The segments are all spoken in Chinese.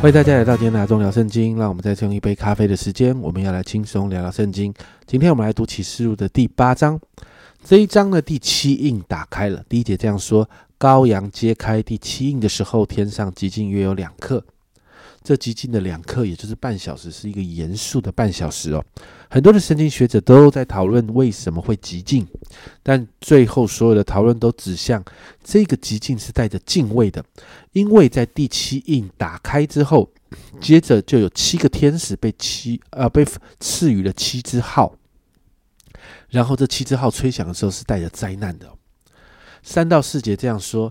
欢迎大家来到今天的中聊圣经，让我们再次用一杯咖啡的时间，我们要来轻松聊聊圣经。今天我们来读启示录的第八章，这一章的第七印打开了。第一节这样说：羔羊揭开第七印的时候，天上极静约有两克。这极静的两刻，也就是半小时，是一个严肃的半小时哦。很多的神经学者都在讨论为什么会极静，但最后所有的讨论都指向这个极静是带着敬畏的，因为在第七印打开之后，接着就有七个天使被七呃被赐予了七只号，然后这七只号吹响的时候是带着灾难的。三到四节这样说。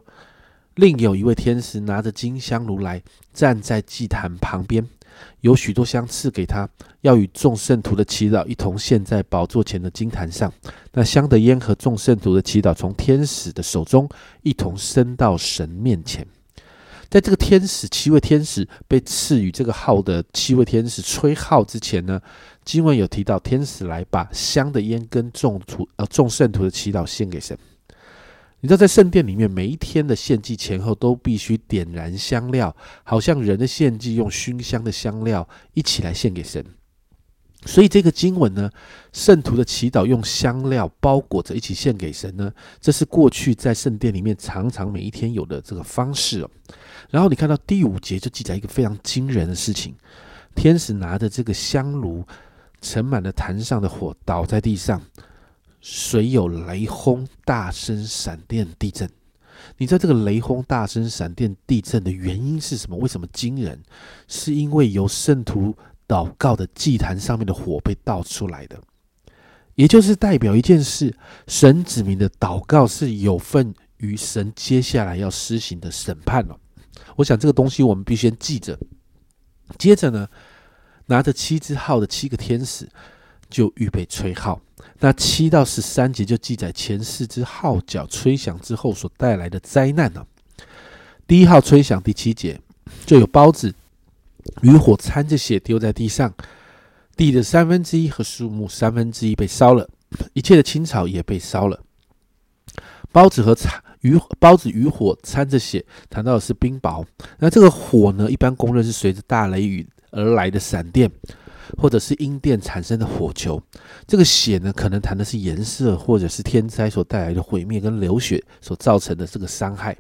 另有一位天使拿着金香炉来，站在祭坛旁边，有许多香赐给他，要与众圣徒的祈祷一同献在宝座前的金坛上。那香的烟和众圣徒的祈祷从天使的手中一同升到神面前。在这个天使七位天使被赐予这个号的七位天使吹号之前呢，经文有提到天使来把香的烟跟众徒呃众圣徒的祈祷献给神。你知道，在圣殿里面，每一天的献祭前后都必须点燃香料，好像人的献祭用熏香的香料一起来献给神。所以这个经文呢，圣徒的祈祷用香料包裹着一起献给神呢，这是过去在圣殿里面常常每一天有的这个方式哦。然后你看到第五节就记载一个非常惊人的事情：天使拿着这个香炉，盛满了坛上的火，倒在地上。水有雷轰、大声闪电、地震。你知道这个雷轰、大声闪电、地震的原因是什么？为什么惊人？是因为由圣徒祷告的祭坛上面的火被倒出来的，也就是代表一件事：神子民的祷告是有份于神接下来要施行的审判了。我想这个东西我们必须先记着。接着呢，拿着七支号的七个天使就预备吹号。那七到十三节就记载前四只号角吹响之后所带来的灾难呢。第一号吹响，第七节就有包子与火掺着血丢在地上，地的三分之一和树木三分之一被烧了，一切的青草也被烧了。包子和掺与包子与火掺着血，谈到的是冰雹。那这个火呢，一般公认是随着大雷雨而来的闪电。或者是阴电产生的火球，这个血呢，可能谈的是颜色，或者是天灾所带来的毁灭跟流血所造成的这个伤害。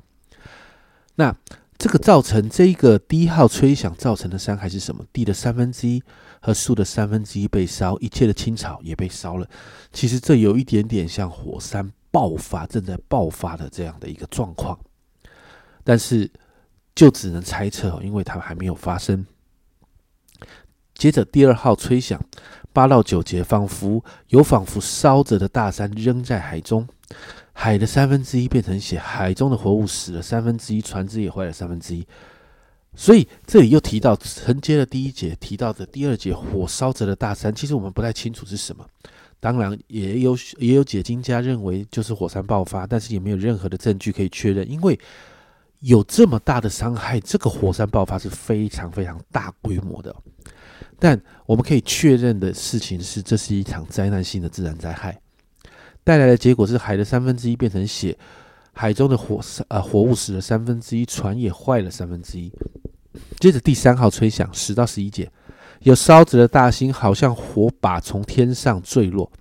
那这个造成这一个低号吹响造成的伤害是什么？地的三分之一和树的三分之一被烧，一切的青草也被烧了。其实这有一点点像火山爆发正在爆发的这样的一个状况，但是就只能猜测，因为它还没有发生。接着第二号吹响，八到九节仿佛有仿佛烧着的大山扔在海中，海的三分之一变成血，海中的活物死了三分之一，船只也坏了三分之一。所以这里又提到承接了第一节提到的第二节火烧着的大山，其实我们不太清楚是什么。当然也有也有解经家认为就是火山爆发，但是也没有任何的证据可以确认，因为有这么大的伤害，这个火山爆发是非常非常大规模的。但我们可以确认的事情是，这是一场灾难性的自然灾害，带来的结果是海的三分之一变成血，海中的活呃活物死了三分之一，船也坏了三分之一。接着第三号吹响，十到十一节，有烧着的大星，好像火把从天上坠落，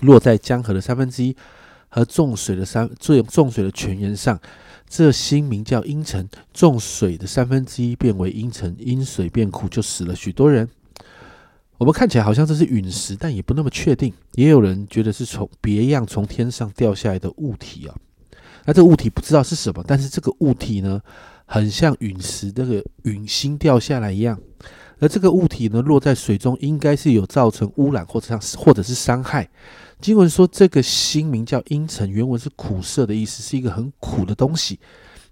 落在江河的三分之一和重水的三最重水的泉源上。这星名叫阴沉，重水的三分之一变为阴沉，阴水变苦，就死了许多人。我们看起来好像这是陨石，但也不那么确定。也有人觉得是从别样从天上掉下来的物体啊。那这个物体不知道是什么，但是这个物体呢，很像陨石那个陨星掉下来一样。而这个物体呢，落在水中，应该是有造成污染或者像或者是伤害。经文说，这个星名叫阴沉，原文是苦涩的意思，是一个很苦的东西。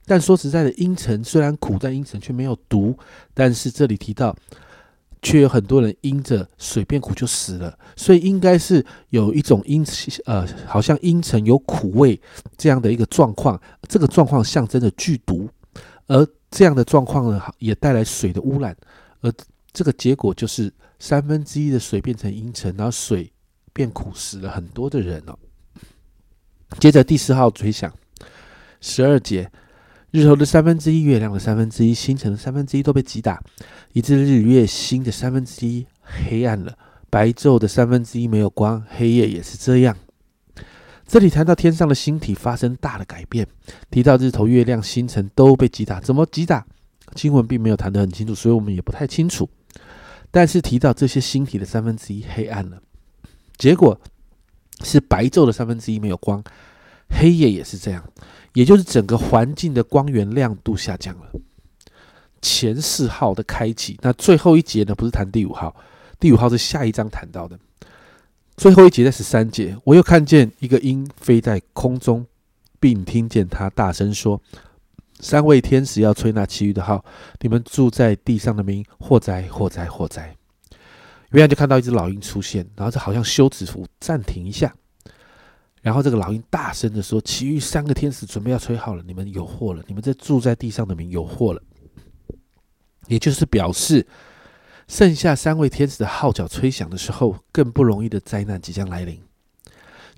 但说实在的，阴沉虽然苦，但阴沉却没有毒。但是这里提到，却有很多人因着水变苦就死了，所以应该是有一种阴呃，好像阴沉有苦味这样的一个状况。这个状况象征着剧毒，而这样的状况呢，也带来水的污染。而这个结果就是三分之一的水变成阴沉，然后水。变苦死了很多的人哦。接着第四号吹响，十二节日头的三分之一、月亮的三分之一、星辰的三分之一都被击打，以致日月星的三分之一黑暗了。白昼的三分之一没有光，黑夜也是这样。这里谈到天上的星体发生大的改变，提到日头、月亮、星辰都被击打，怎么击打？经文并没有谈得很清楚，所以我们也不太清楚。但是提到这些星体的三分之一黑暗了，结果是白昼的三分之一没有光，黑夜也是这样，也就是整个环境的光源亮度下降了。前四号的开启，那最后一节呢？不是谈第五号，第五号是下一章谈到的。最后一节在十三节，我又看见一个鹰飞在空中，并听见他大声说。三位天使要吹那其余的号，你们住在地上的民，祸灾，祸灾，祸灾。原来就看到一只老鹰出现，然后这好像休止符，暂停一下。然后这个老鹰大声的说：“其余三个天使准备要吹号了，你们有祸了！你们这住在地上的民有祸了。”也就是表示，剩下三位天使的号角吹响的时候，更不容易的灾难即将来临。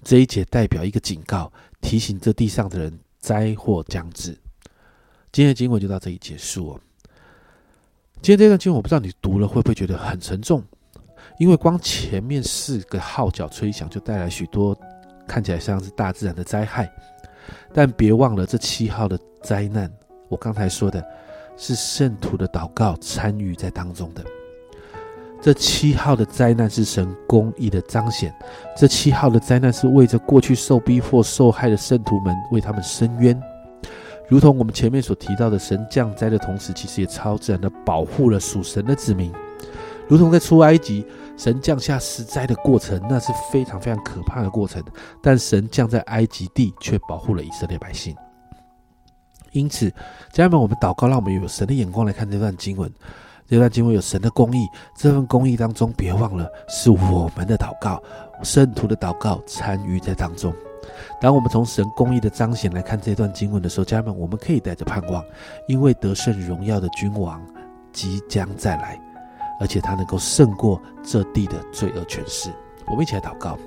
这一节代表一个警告，提醒这地上的人，灾祸将至。今天的经文就到这里结束哦。今天这段经文，我不知道你读了会不会觉得很沉重，因为光前面四个号角吹响，就带来许多看起来像是大自然的灾害。但别忘了，这七号的灾难，我刚才说的是圣徒的祷告参与在当中的。这七号的灾难是神公义的彰显，这七号的灾难是为着过去受逼迫、受害的圣徒们为他们伸冤。如同我们前面所提到的，神降灾的同时，其实也超自然的保护了属神的子民。如同在出埃及，神降下十灾的过程，那是非常非常可怕的过程。但神降在埃及地，却保护了以色列百姓。因此，家人们，我们祷告，让我们有神的眼光来看这段经文。这段经文有神的公义，这份公义当中，别忘了是我们的祷告，圣徒的祷告参与在当中。当我们从神公义的彰显来看这段经文的时候，家人们，我们可以带着盼望，因为得胜荣耀的君王即将再来，而且他能够胜过这地的罪恶权势。我们一起来祷告。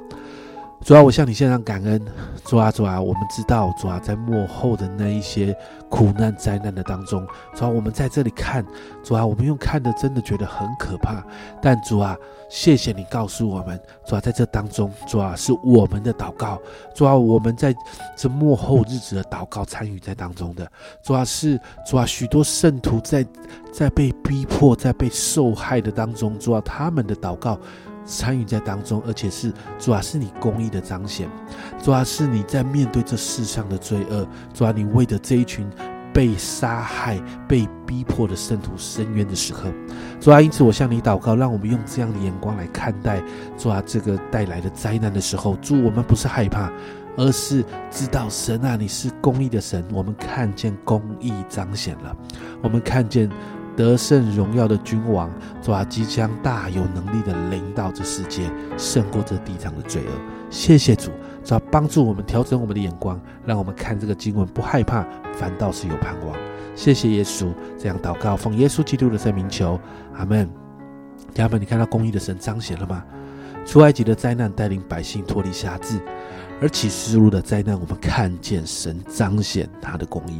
主啊，我向你献上感恩。主啊，主啊，我们知道，主啊，在幕后的那一些苦难灾难的当中，主啊，我们在这里看，主啊，我们用看的真的觉得很可怕。但主啊，谢谢你告诉我们，主啊，在这当中，主啊，是我们的祷告，主啊，我们在这幕后日子的祷告参与在当中的，主啊，是主啊，许多圣徒在在被逼迫、在被受害的当中，主啊，他们的祷告。参与在当中，而且是主要是你公义的彰显，主要是你在面对这世上的罪恶，主要你为着这一群被杀害、被逼迫的圣徒伸冤的时刻，主啊，因此我向你祷告，让我们用这样的眼光来看待主啊这个带来的灾难的时候，主我们不是害怕，而是知道神啊你是公义的神，我们看见公义彰显了，我们看见。得胜荣耀的君王，主啊，即将大有能力的领导这世界，胜过这地上的罪恶。谢谢主，主啊，帮助我们调整我们的眼光，让我们看这个经文不害怕，反倒是有盼望。谢谢耶稣，这样祷告，奉耶稣基督的圣名求，阿门。家人们，你看到公义的神彰显了吗？出埃及的灾难带领百姓脱离辖制，而启示录的灾难，我们看见神彰显他的公义。